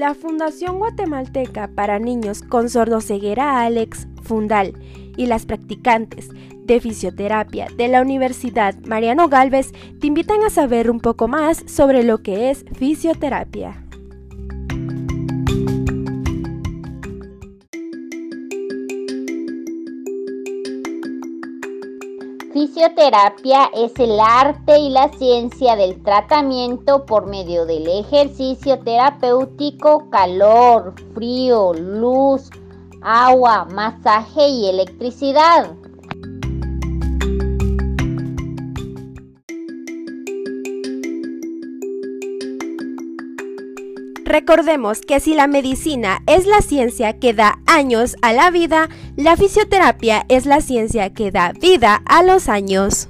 La Fundación Guatemalteca para Niños con Sordoceguera Alex Fundal y las practicantes de fisioterapia de la Universidad Mariano Galvez te invitan a saber un poco más sobre lo que es fisioterapia. Fisioterapia es el arte y la ciencia del tratamiento por medio del ejercicio terapéutico, calor, frío, luz, agua, masaje y electricidad. Recordemos que si la medicina es la ciencia que da años a la vida, la fisioterapia es la ciencia que da vida a los años.